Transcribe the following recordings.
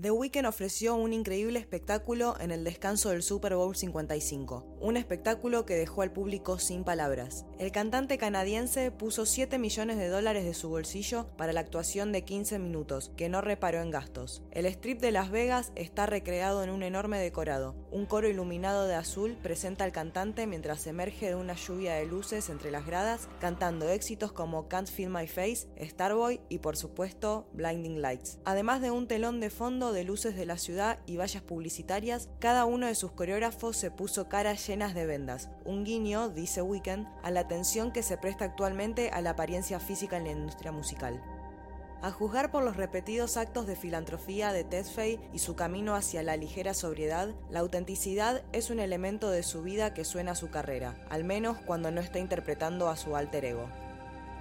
The Weeknd ofreció un increíble espectáculo en el descanso del Super Bowl 55, un espectáculo que dejó al público sin palabras. El cantante canadiense puso 7 millones de dólares de su bolsillo para la actuación de 15 minutos, que no reparó en gastos. El strip de Las Vegas está recreado en un enorme decorado. Un coro iluminado de azul presenta al cantante mientras emerge de una lluvia de luces entre las gradas, cantando éxitos como Can't Feel My Face, Starboy y por supuesto Blinding Lights. Además de un telón de fondo de luces de la ciudad y vallas publicitarias, cada uno de sus coreógrafos se puso caras llenas de vendas, un guiño, dice Weekend, a la atención que se presta actualmente a la apariencia física en la industria musical. A juzgar por los repetidos actos de filantropía de Tesfaye y su camino hacia la ligera sobriedad, la autenticidad es un elemento de su vida que suena a su carrera, al menos cuando no está interpretando a su alter ego.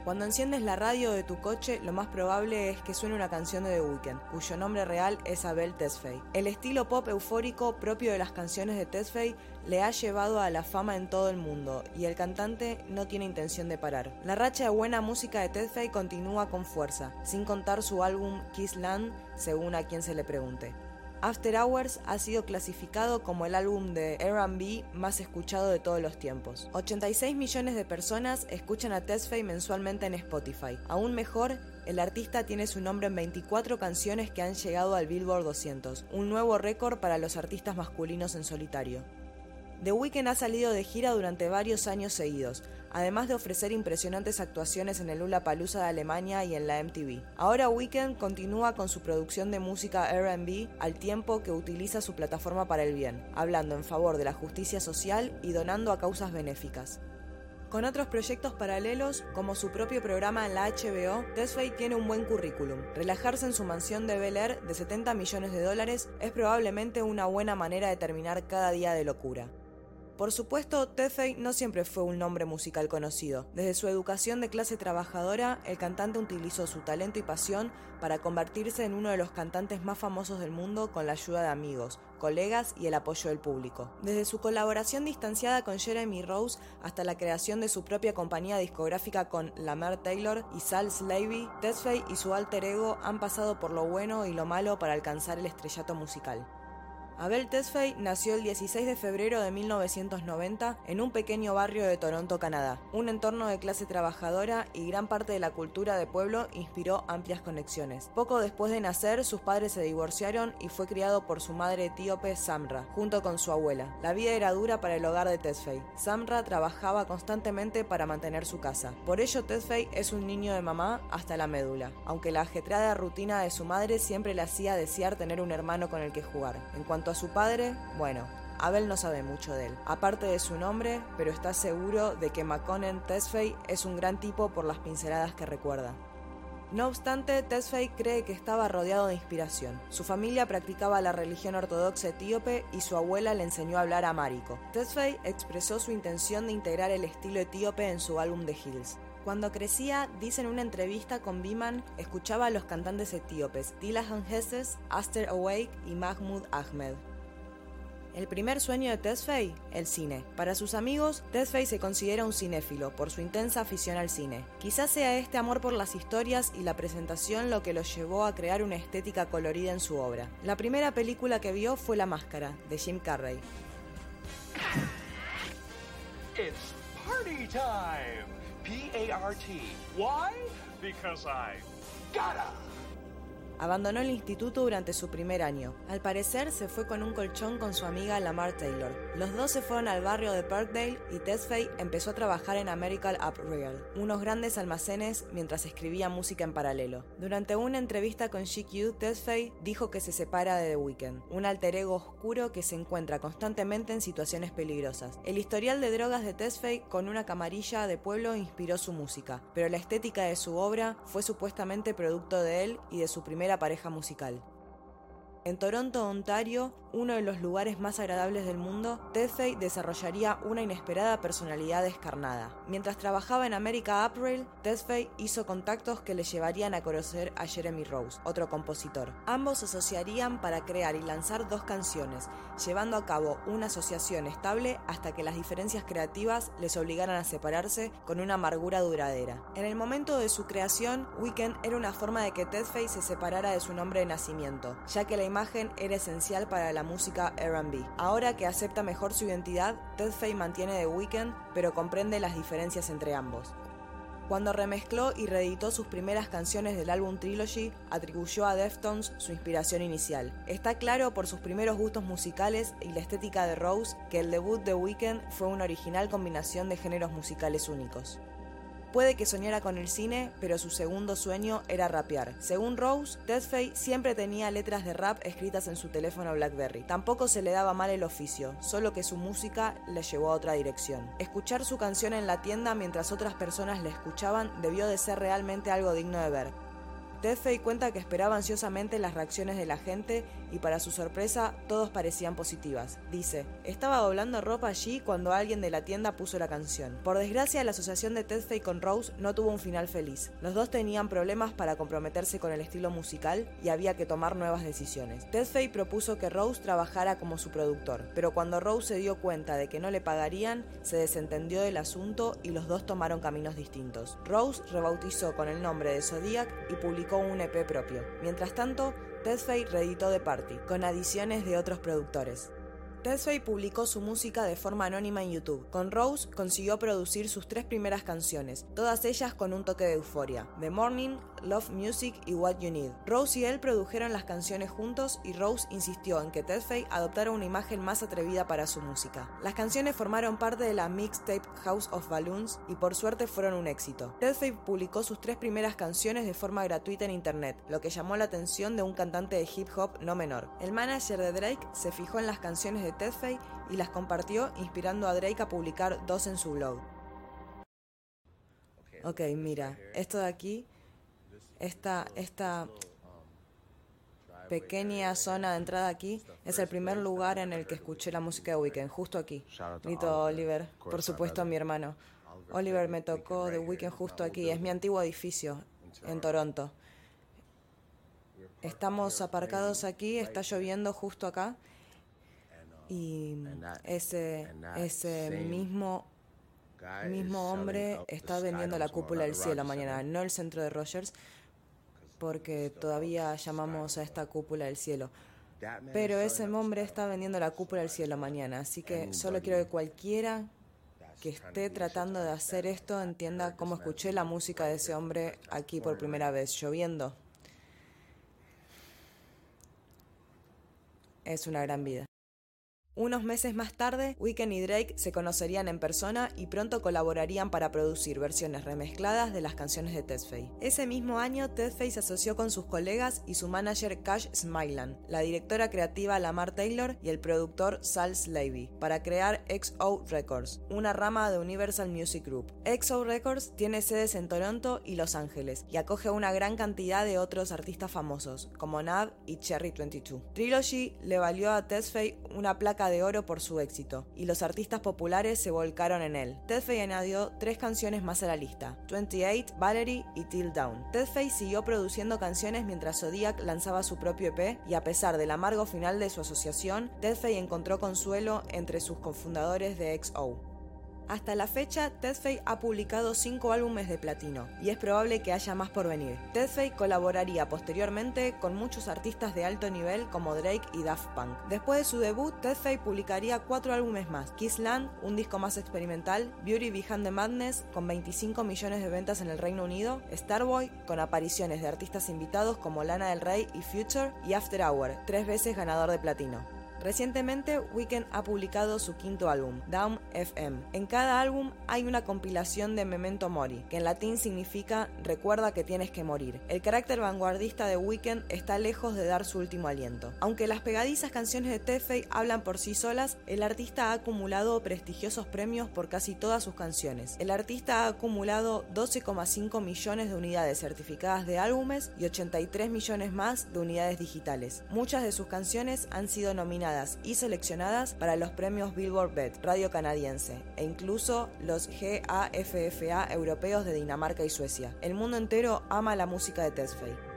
Cuando enciendes la radio de tu coche, lo más probable es que suene una canción de The Weeknd, cuyo nombre real es Abel Tesfaye. El estilo pop eufórico propio de las canciones de Tesfaye le ha llevado a la fama en todo el mundo y el cantante no tiene intención de parar. La racha de buena música de Tesfaye continúa con fuerza, sin contar su álbum Kiss Land, según a quien se le pregunte. After Hours ha sido clasificado como el álbum de RB más escuchado de todos los tiempos. 86 millones de personas escuchan a Tesfaye mensualmente en Spotify. Aún mejor, el artista tiene su nombre en 24 canciones que han llegado al Billboard 200, un nuevo récord para los artistas masculinos en solitario. The Weeknd ha salido de gira durante varios años seguidos, además de ofrecer impresionantes actuaciones en el Lula Palusa de Alemania y en la MTV. Ahora Weeknd continúa con su producción de música RB al tiempo que utiliza su plataforma para el bien, hablando en favor de la justicia social y donando a causas benéficas. Con otros proyectos paralelos, como su propio programa en la HBO, Tesfaye tiene un buen currículum. Relajarse en su mansión de Bel Air de 70 millones de dólares es probablemente una buena manera de terminar cada día de locura. Por supuesto, Tefey no siempre fue un nombre musical conocido. Desde su educación de clase trabajadora, el cantante utilizó su talento y pasión para convertirse en uno de los cantantes más famosos del mundo con la ayuda de amigos, colegas y el apoyo del público. Desde su colaboración distanciada con Jeremy Rose hasta la creación de su propia compañía discográfica con Lamar Taylor y Sal Slavy, Tesfaye y su alter ego han pasado por lo bueno y lo malo para alcanzar el estrellato musical. Abel Tesfaye nació el 16 de febrero de 1990 en un pequeño barrio de Toronto, Canadá. Un entorno de clase trabajadora y gran parte de la cultura de pueblo inspiró amplias conexiones. Poco después de nacer, sus padres se divorciaron y fue criado por su madre etíope Samra, junto con su abuela. La vida era dura para el hogar de Tesfaye. Samra trabajaba constantemente para mantener su casa. Por ello, Tesfaye es un niño de mamá hasta la médula, aunque la ajetreada rutina de su madre siempre le hacía desear tener un hermano con el que jugar. En cuanto a su padre, bueno, Abel no sabe mucho de él, aparte de su nombre, pero está seguro de que Maconen Tesfaye es un gran tipo por las pinceladas que recuerda. No obstante, Tesfaye cree que estaba rodeado de inspiración. Su familia practicaba la religión ortodoxa etíope y su abuela le enseñó a hablar amárico. Tesfaye expresó su intención de integrar el estilo etíope en su álbum de Hills. Cuando crecía, dice en una entrevista con Biman, escuchaba a los cantantes etíopes Dilahan Hesses, Aster Awake y Mahmoud Ahmed. El primer sueño de Tesfaye, el cine. Para sus amigos, Tesfaye se considera un cinéfilo por su intensa afición al cine. Quizás sea este amor por las historias y la presentación lo que lo llevó a crear una estética colorida en su obra. La primera película que vio fue La Máscara, de Jim Carrey. It's party time! P A R T. Why? Because I gotta. Abandonó el instituto durante su primer año. Al parecer se fue con un colchón con su amiga Lamar Taylor. Los dos se fueron al barrio de Parkdale y Tesfaye empezó a trabajar en American Apparel, unos grandes almacenes mientras escribía música en paralelo. Durante una entrevista con GQ, Tesfaye dijo que se separa de The Weeknd, un alter ego oscuro que se encuentra constantemente en situaciones peligrosas. El historial de drogas de Tesfaye con una camarilla de pueblo inspiró su música, pero la estética de su obra fue supuestamente producto de él y de su primer pareja musical. En Toronto, Ontario, uno de los lugares más agradables del mundo, Tesfaye desarrollaría una inesperada personalidad descarnada. Mientras trabajaba en America Apparel, Tesfaye hizo contactos que le llevarían a conocer a Jeremy Rose, otro compositor. Ambos se asociarían para crear y lanzar dos canciones, llevando a cabo una asociación estable hasta que las diferencias creativas les obligaran a separarse con una amargura duradera. En el momento de su creación, Weekend era una forma de que Tesfaye se separara de su nombre de nacimiento, ya que la imagen era esencial para la música RB. Ahora que acepta mejor su identidad, Ted Faye mantiene The Weeknd, pero comprende las diferencias entre ambos. Cuando remezcló y reeditó sus primeras canciones del álbum Trilogy, atribuyó a Deftones su inspiración inicial. Está claro por sus primeros gustos musicales y la estética de Rose que el debut de Weeknd fue una original combinación de géneros musicales únicos. Puede que soñara con el cine, pero su segundo sueño era rapear. Según Rose, Deathface siempre tenía letras de rap escritas en su teléfono BlackBerry. Tampoco se le daba mal el oficio, solo que su música le llevó a otra dirección. Escuchar su canción en la tienda mientras otras personas la escuchaban debió de ser realmente algo digno de ver. Deathface cuenta que esperaba ansiosamente las reacciones de la gente y para su sorpresa todos parecían positivas. Dice, estaba doblando ropa allí cuando alguien de la tienda puso la canción. Por desgracia la asociación de Deathface con Rose no tuvo un final feliz. Los dos tenían problemas para comprometerse con el estilo musical y había que tomar nuevas decisiones. Deathface propuso que Rose trabajara como su productor, pero cuando Rose se dio cuenta de que no le pagarían, se desentendió del asunto y los dos tomaron caminos distintos. Rose rebautizó con el nombre de Zodiac y publicó un EP propio. Mientras tanto, Deathface reeditó The Party, con adiciones de otros productores. Deathface publicó su música de forma anónima en YouTube. Con Rose consiguió producir sus tres primeras canciones, todas ellas con un toque de euforia: The Morning, Love Music y What You Need. Rose y él produjeron las canciones juntos y Rose insistió en que Deathface adoptara una imagen más atrevida para su música. Las canciones formaron parte de la mixtape House of Balloons y por suerte fueron un éxito. Deathface publicó sus tres primeras canciones de forma gratuita en internet, lo que llamó la atención de un cantante de hip hop no menor. El manager de Drake se fijó en las canciones de de y las compartió inspirando a Drake a publicar dos en su blog. Ok, mira, esto de aquí, esta, esta pequeña zona de entrada aquí es el primer lugar en el que escuché la música de Weekend, justo aquí. Grito Oliver, por supuesto mi hermano. Oliver me tocó The Weekend justo aquí, es mi antiguo edificio en Toronto. Estamos aparcados aquí, está lloviendo justo acá y ese, ese mismo, mismo hombre está vendiendo la cúpula del cielo mañana, no el centro de Rogers, porque todavía llamamos a esta cúpula del cielo. Pero ese hombre está vendiendo la cúpula del cielo mañana, así que solo quiero que cualquiera que esté tratando de hacer esto entienda cómo escuché la música de ese hombre aquí por primera vez, lloviendo. Es una gran vida. Unos meses más tarde, Weekend y Drake se conocerían en persona y pronto colaborarían para producir versiones remezcladas de las canciones de Tesfaye. Ese mismo año, Tesfaye se asoció con sus colegas y su manager Cash Smilan, la directora creativa Lamar Taylor y el productor Sal Slavy, para crear XO Records, una rama de Universal Music Group. XO Records tiene sedes en Toronto y Los Ángeles y acoge una gran cantidad de otros artistas famosos, como Nav y Cherry 22. Trilogy le valió a una placa de oro por su éxito, y los artistas populares se volcaron en él. Ted añadió tres canciones más a la lista, 28, Valerie y Till Down. Ted siguió produciendo canciones mientras Zodiac lanzaba su propio EP, y a pesar del amargo final de su asociación, Ted encontró consuelo entre sus cofundadores de XO. Hasta la fecha, Ted ha publicado cinco álbumes de platino, y es probable que haya más por venir. Ted colaboraría posteriormente con muchos artistas de alto nivel como Drake y Daft Punk. Después de su debut, Ted publicaría cuatro álbumes más: Kiss Land, un disco más experimental, Beauty Behind the Madness, con 25 millones de ventas en el Reino Unido, Starboy, con apariciones de artistas invitados como Lana del Rey y Future, y After Hour, tres veces ganador de platino. Recientemente, Weekend ha publicado su quinto álbum, Down FM. En cada álbum hay una compilación de Memento Mori, que en latín significa recuerda que tienes que morir. El carácter vanguardista de Weekend está lejos de dar su último aliento. Aunque las pegadizas canciones de Tefei hablan por sí solas, el artista ha acumulado prestigiosos premios por casi todas sus canciones. El artista ha acumulado 12,5 millones de unidades certificadas de álbumes y 83 millones más de unidades digitales. Muchas de sus canciones han sido nominadas y seleccionadas para los premios Billboard BET, radio canadiense, e incluso los GAFFA europeos de Dinamarca y Suecia. El mundo entero ama la música de Tesfaye.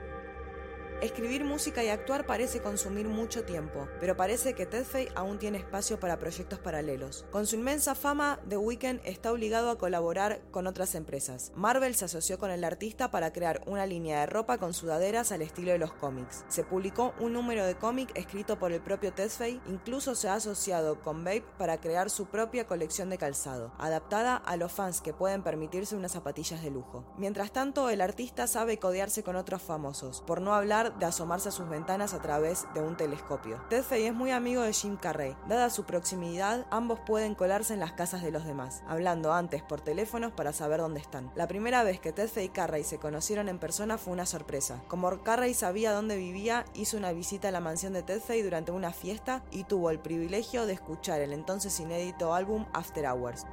Escribir música y actuar parece consumir mucho tiempo, pero parece que Ted aún tiene espacio para proyectos paralelos. Con su inmensa fama, The Weeknd está obligado a colaborar con otras empresas. Marvel se asoció con el artista para crear una línea de ropa con sudaderas al estilo de los cómics. Se publicó un número de cómic escrito por el propio Ted incluso se ha asociado con Babe para crear su propia colección de calzado, adaptada a los fans que pueden permitirse unas zapatillas de lujo. Mientras tanto, el artista sabe codearse con otros famosos, por no hablar de asomarse a sus ventanas a través de un telescopio. Ted es muy amigo de Jim Carrey. Dada su proximidad, ambos pueden colarse en las casas de los demás, hablando antes por teléfonos para saber dónde están. La primera vez que Ted y Carrey se conocieron en persona fue una sorpresa. Como Carrey sabía dónde vivía, hizo una visita a la mansión de Ted durante una fiesta y tuvo el privilegio de escuchar el entonces inédito álbum After Hours.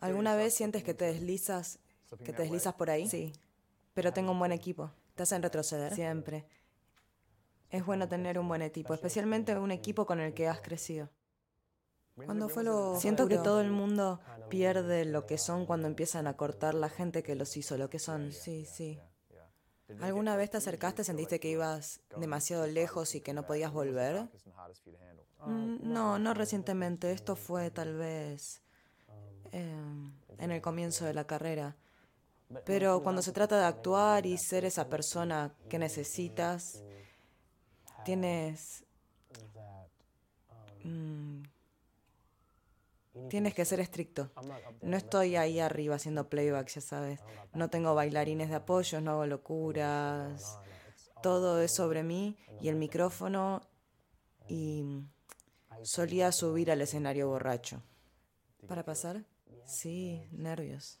¿Alguna vez sientes que te deslizas, que te deslizas por ahí? Sí, pero tengo un buen equipo. ¿Te hacen retroceder? Siempre. Es bueno tener un buen equipo, especialmente un equipo con el que has crecido. Cuando fue lo Siento que todo el mundo pierde lo que son cuando empiezan a cortar la gente que los hizo lo que son. Sí, sí. ¿Alguna vez te acercaste, sentiste que ibas demasiado lejos y que no podías volver? Mm, no, no recientemente. Esto fue tal vez em, en el comienzo de la carrera. Pero cuando se trata de actuar y ser esa persona que necesitas, tienes... Mm, tienes que ser estricto. No estoy ahí arriba haciendo playback, ya sabes. No tengo bailarines de apoyo, no hago locuras. Todo es sobre mí y el micrófono y solía subir al escenario borracho. ¿Para pasar? Sí, nervios.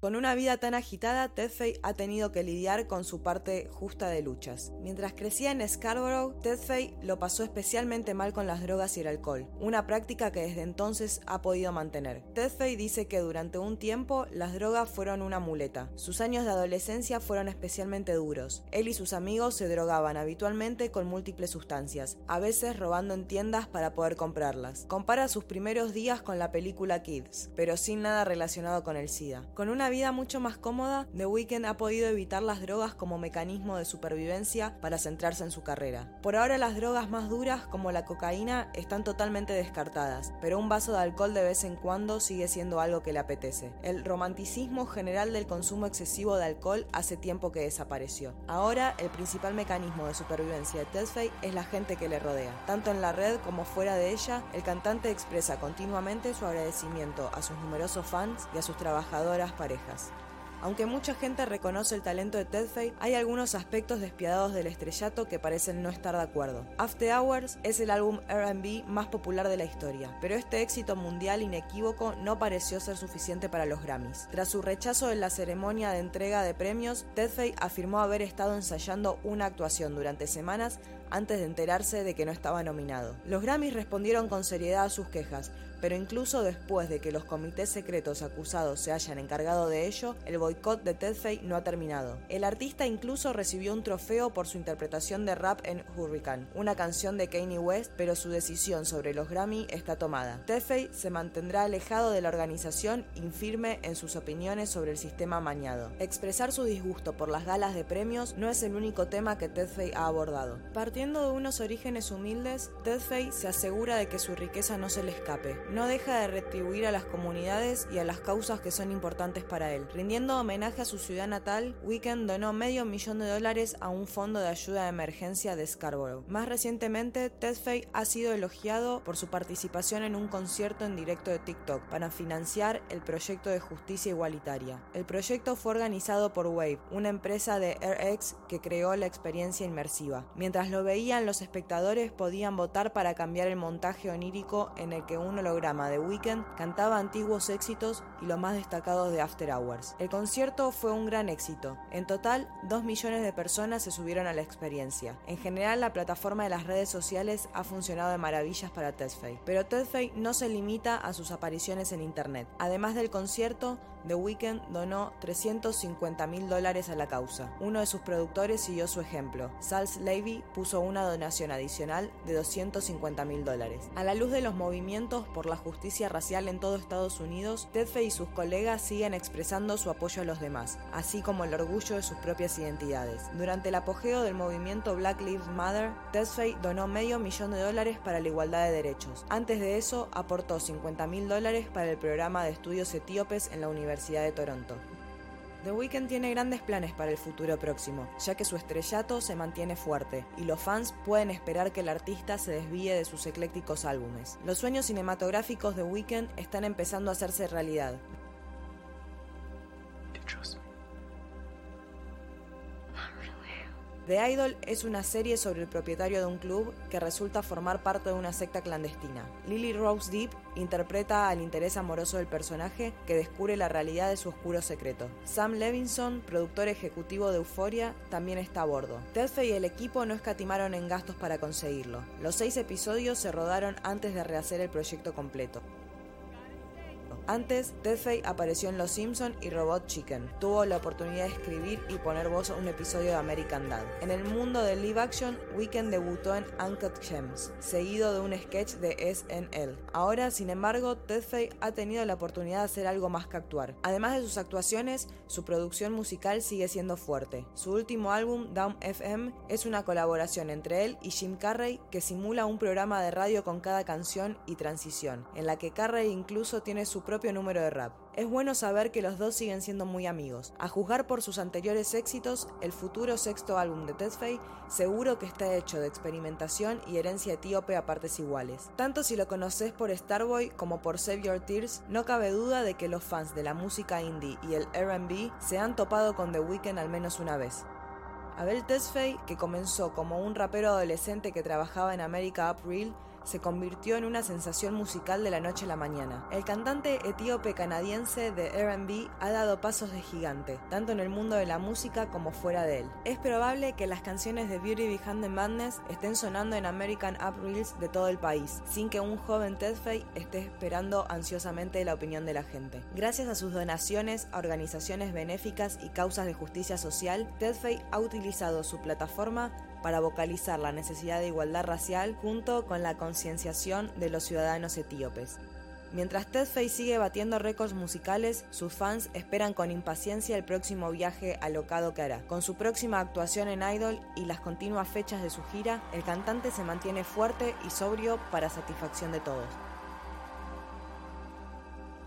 Con una vida tan agitada, Ted ha tenido que lidiar con su parte justa de luchas. Mientras crecía en Scarborough, Ted lo pasó especialmente mal con las drogas y el alcohol, una práctica que desde entonces ha podido mantener. Ted dice que durante un tiempo las drogas fueron una muleta. Sus años de adolescencia fueron especialmente duros. Él y sus amigos se drogaban habitualmente con múltiples sustancias, a veces robando en tiendas para poder comprarlas. Compara sus primeros días con la película Kids, pero sin nada relacionado con el SIDA. Con una vida mucho más cómoda, The Weeknd ha podido evitar las drogas como mecanismo de supervivencia para centrarse en su carrera. Por ahora las drogas más duras, como la cocaína, están totalmente descartadas, pero un vaso de alcohol de vez en cuando sigue siendo algo que le apetece. El romanticismo general del consumo excesivo de alcohol hace tiempo que desapareció. Ahora, el principal mecanismo de supervivencia de Tesfaye es la gente que le rodea. Tanto en la red como fuera de ella, el cantante expresa continuamente su agradecimiento a sus numerosos fans y a sus trabajadoras parejas. Aunque mucha gente reconoce el talento de Ted hay algunos aspectos despiadados del estrellato que parecen no estar de acuerdo. After Hours es el álbum RB más popular de la historia, pero este éxito mundial inequívoco no pareció ser suficiente para los Grammys. Tras su rechazo en la ceremonia de entrega de premios, Ted afirmó haber estado ensayando una actuación durante semanas antes de enterarse de que no estaba nominado. Los Grammys respondieron con seriedad a sus quejas, pero incluso después de que los comités secretos acusados se hayan encargado de ello, el boicot de Ted no ha terminado. El artista incluso recibió un trofeo por su interpretación de rap en Hurricane, una canción de Kanye West, pero su decisión sobre los Grammy está tomada. Ted se mantendrá alejado de la organización, infirme en sus opiniones sobre el sistema mañado. Expresar su disgusto por las galas de premios no es el único tema que Ted ha abordado. Partiendo de unos orígenes humildes, Ted se asegura de que su riqueza no se le escape no deja de retribuir a las comunidades y a las causas que son importantes para él. Rindiendo homenaje a su ciudad natal, Weekend donó medio millón de dólares a un fondo de ayuda de emergencia de Scarborough. Más recientemente, Ted Fay ha sido elogiado por su participación en un concierto en directo de TikTok para financiar el proyecto de justicia igualitaria. El proyecto fue organizado por Wave, una empresa de RX que creó la experiencia inmersiva. Mientras lo veían, los espectadores podían votar para cambiar el montaje onírico en el que uno lo de Weekend cantaba antiguos éxitos y los más destacados de After Hours. El concierto fue un gran éxito. En total, 2 millones de personas se subieron a la experiencia. En general, la plataforma de las redes sociales ha funcionado de maravillas para Tesfaye. Pero Tesfaye no se limita a sus apariciones en Internet. Además del concierto, The Weeknd donó 350 mil dólares a la causa. Uno de sus productores siguió su ejemplo. Sals Levy puso una donación adicional de 250 mil dólares. A la luz de los movimientos por la justicia racial en todo Estados Unidos, Tedfe y sus colegas siguen expresando su apoyo a los demás, así como el orgullo de sus propias identidades. Durante el apogeo del movimiento Black Lives Matter, Tesfaye donó medio millón de dólares para la igualdad de derechos. Antes de eso, aportó 50 mil dólares para el programa de estudios etíopes en la Universidad de Toronto. The Weeknd tiene grandes planes para el futuro próximo, ya que su estrellato se mantiene fuerte y los fans pueden esperar que el artista se desvíe de sus eclécticos álbumes. Los sueños cinematográficos de Weeknd están empezando a hacerse realidad. The Idol es una serie sobre el propietario de un club que resulta formar parte de una secta clandestina. Lily Rose Deep interpreta al interés amoroso del personaje que descubre la realidad de su oscuro secreto. Sam Levinson, productor ejecutivo de Euphoria, también está a bordo. Tedfe y el equipo no escatimaron en gastos para conseguirlo. Los seis episodios se rodaron antes de rehacer el proyecto completo. Antes, Deadfay apareció en Los Simpson y Robot Chicken. Tuvo la oportunidad de escribir y poner voz a un episodio de American Dad. En el mundo del live action, Weekend debutó en Uncut Gems, seguido de un sketch de SNL. Ahora, sin embargo, Deadfay ha tenido la oportunidad de hacer algo más que actuar. Además de sus actuaciones, su producción musical sigue siendo fuerte. Su último álbum, Down FM, es una colaboración entre él y Jim Carrey que simula un programa de radio con cada canción y transición, en la que Carrey incluso tiene su propio número de rap. Es bueno saber que los dos siguen siendo muy amigos. A juzgar por sus anteriores éxitos, el futuro sexto álbum de Tesfaye seguro que está hecho de experimentación y herencia etíope a partes iguales. Tanto si lo conoces por Starboy como por Save Your Tears, no cabe duda de que los fans de la música indie y el RB se han topado con The Weeknd al menos una vez. Abel Tesfaye, que comenzó como un rapero adolescente que trabajaba en America Up Real, se convirtió en una sensación musical de la noche a la mañana. El cantante etíope canadiense de RB ha dado pasos de gigante, tanto en el mundo de la música como fuera de él. Es probable que las canciones de Beauty Behind the Madness estén sonando en American Up Reels de todo el país, sin que un joven Tedfay esté esperando ansiosamente la opinión de la gente. Gracias a sus donaciones a organizaciones benéficas y causas de justicia social, Tedfay ha utilizado su plataforma para vocalizar la necesidad de igualdad racial junto con la concienciación de los ciudadanos etíopes. Mientras Ted sigue batiendo récords musicales, sus fans esperan con impaciencia el próximo viaje alocado que hará. Con su próxima actuación en Idol y las continuas fechas de su gira, el cantante se mantiene fuerte y sobrio para satisfacción de todos.